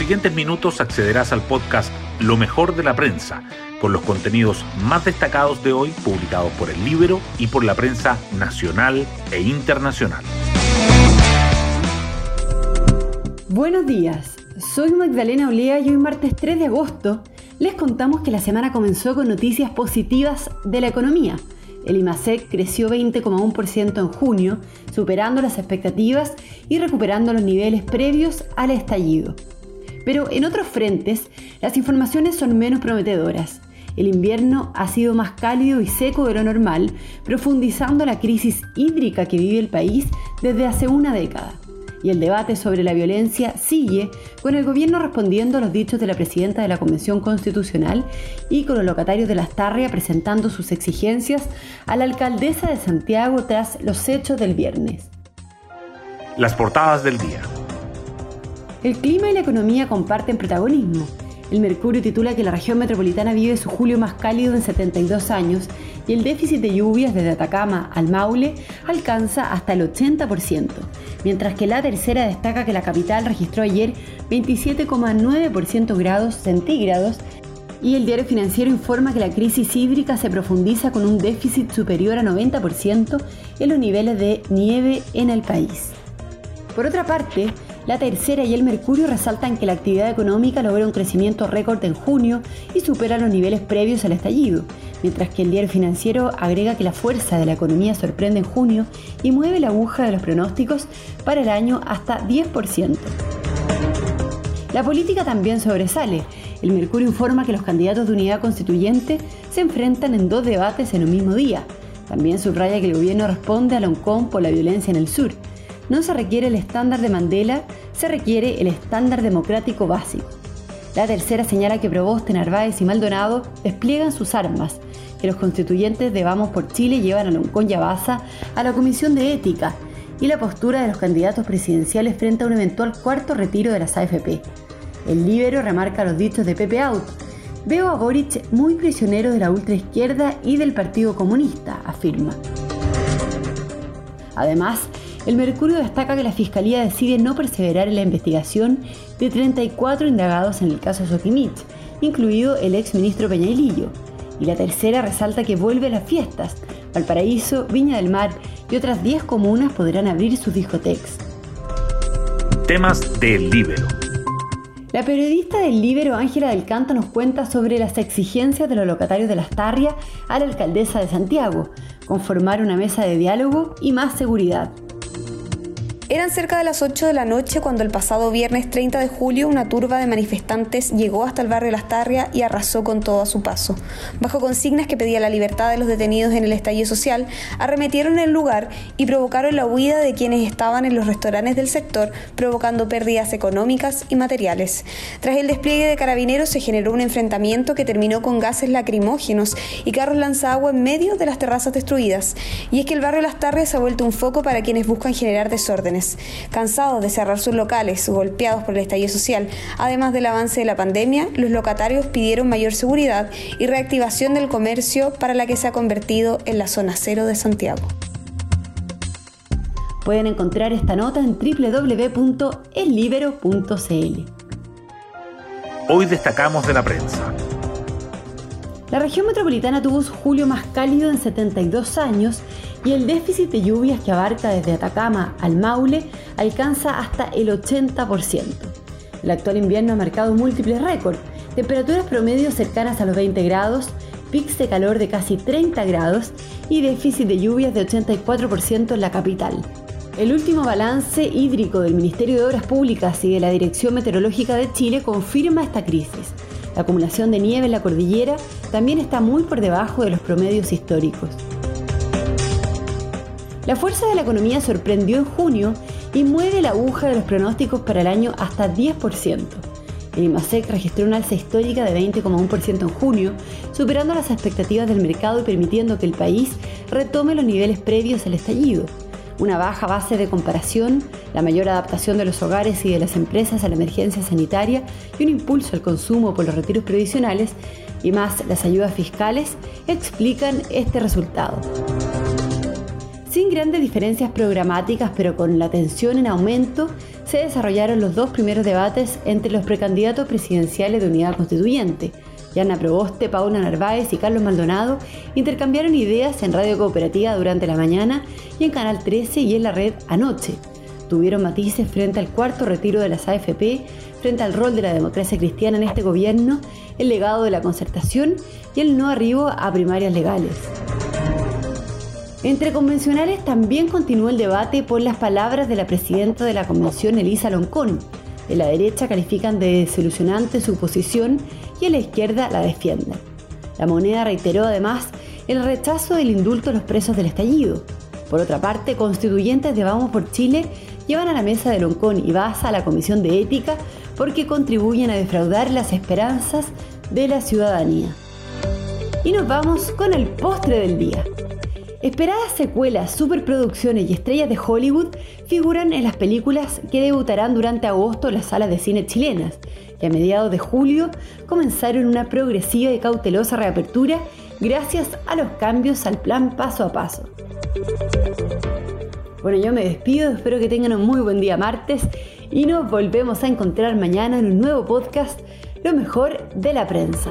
siguientes minutos accederás al podcast Lo mejor de la prensa, con los contenidos más destacados de hoy publicados por el Libro y por la prensa nacional e internacional. Buenos días, soy Magdalena Olea y hoy martes 3 de agosto les contamos que la semana comenzó con noticias positivas de la economía. El IMASEC creció 20,1% en junio, superando las expectativas y recuperando los niveles previos al estallido. Pero en otros frentes, las informaciones son menos prometedoras. El invierno ha sido más cálido y seco de lo normal, profundizando la crisis hídrica que vive el país desde hace una década y el debate sobre la violencia sigue, con el gobierno respondiendo a los dichos de la presidenta de la Convención Constitucional y con los locatarios de Las Tarria presentando sus exigencias a la alcaldesa de Santiago tras los hechos del viernes. Las portadas del día. El clima y la economía comparten protagonismo. El Mercurio titula que la región metropolitana vive su julio más cálido en 72 años y el déficit de lluvias desde Atacama al Maule alcanza hasta el 80%, mientras que la tercera destaca que la capital registró ayer 27,9% grados centígrados y el diario financiero informa que la crisis hídrica se profundiza con un déficit superior a 90% en los niveles de nieve en el país. Por otra parte, la tercera y el Mercurio resaltan que la actividad económica logra un crecimiento récord en junio y supera los niveles previos al estallido, mientras que el diario financiero agrega que la fuerza de la economía sorprende en junio y mueve la aguja de los pronósticos para el año hasta 10%. La política también sobresale. El Mercurio informa que los candidatos de unidad constituyente se enfrentan en dos debates en un mismo día. También subraya que el gobierno responde a Loncón por la violencia en el sur no se requiere el estándar de Mandela, se requiere el estándar democrático básico. La tercera señala que Proboste, Narváez y Maldonado despliegan sus armas, que los constituyentes de Vamos por Chile llevan a Loncón y a la Comisión de Ética y la postura de los candidatos presidenciales frente a un eventual cuarto retiro de las AFP. El Libero remarca los dichos de Pepe Out. Veo a Boric muy prisionero de la ultraizquierda y del Partido Comunista, afirma. Además, el Mercurio destaca que la Fiscalía decide no perseverar en la investigación de 34 indagados en el caso Soquimich, incluido el ex ministro Peñailillo. Y la tercera resalta que vuelve a las fiestas. Valparaíso, Viña del Mar y otras 10 comunas podrán abrir sus discotecas. Temas del Libero. La periodista del Libero Ángela del Canto nos cuenta sobre las exigencias de los locatarios de Las Tarrias a la alcaldesa de Santiago, conformar una mesa de diálogo y más seguridad. Eran cerca de las 8 de la noche cuando el pasado viernes 30 de julio una turba de manifestantes llegó hasta el barrio Las Tarrias y arrasó con todo a su paso. Bajo consignas que pedían la libertad de los detenidos en el estallido social, arremetieron el lugar y provocaron la huida de quienes estaban en los restaurantes del sector, provocando pérdidas económicas y materiales. Tras el despliegue de carabineros se generó un enfrentamiento que terminó con gases lacrimógenos y carros lanzagua en medio de las terrazas destruidas. Y es que el barrio Las Tarrias ha vuelto un foco para quienes buscan generar desórdenes Cansados de cerrar sus locales, golpeados por el estallido social, además del avance de la pandemia, los locatarios pidieron mayor seguridad y reactivación del comercio para la que se ha convertido en la zona cero de Santiago. Pueden encontrar esta nota en www.ellibero.cl. Hoy destacamos de la prensa. La región metropolitana tuvo su julio más cálido en 72 años y el déficit de lluvias que abarca desde Atacama al Maule alcanza hasta el 80%. El actual invierno ha marcado múltiples récords, temperaturas promedio cercanas a los 20 grados, pics de calor de casi 30 grados y déficit de lluvias de 84% en la capital. El último balance hídrico del Ministerio de Obras Públicas y de la Dirección Meteorológica de Chile confirma esta crisis. La acumulación de nieve en la cordillera también está muy por debajo de los promedios históricos. La fuerza de la economía sorprendió en junio y mueve la aguja de los pronósticos para el año hasta 10%. El IMASEC registró una alza histórica de 20,1% en junio, superando las expectativas del mercado y permitiendo que el país retome los niveles previos al estallido. Una baja base de comparación, la mayor adaptación de los hogares y de las empresas a la emergencia sanitaria y un impulso al consumo por los retiros previsionales y más las ayudas fiscales explican este resultado. Sin grandes diferencias programáticas, pero con la tensión en aumento, se desarrollaron los dos primeros debates entre los precandidatos presidenciales de Unidad Constituyente. Yana Proboste, Paula Narváez y Carlos Maldonado intercambiaron ideas en Radio Cooperativa durante la mañana y en Canal 13 y en la red anoche. Tuvieron matices frente al cuarto retiro de las AFP, frente al rol de la democracia cristiana en este gobierno, el legado de la concertación y el no arribo a primarias legales. Entre convencionales también continuó el debate por las palabras de la presidenta de la convención, Elisa Loncón. De la derecha califican de desilusionante su posición y en la izquierda la defienden. La moneda reiteró además el rechazo del indulto a los presos del estallido. Por otra parte, constituyentes de Vamos por Chile llevan a la mesa de Loncón y Baza a la Comisión de Ética porque contribuyen a defraudar las esperanzas de la ciudadanía. Y nos vamos con el postre del día. Esperadas secuelas, superproducciones y estrellas de Hollywood figuran en las películas que debutarán durante agosto en las salas de cine chilenas y a mediados de julio comenzaron una progresiva y cautelosa reapertura gracias a los cambios al plan paso a paso. Bueno, yo me despido, espero que tengan un muy buen día martes y nos volvemos a encontrar mañana en un nuevo podcast, Lo mejor de la prensa.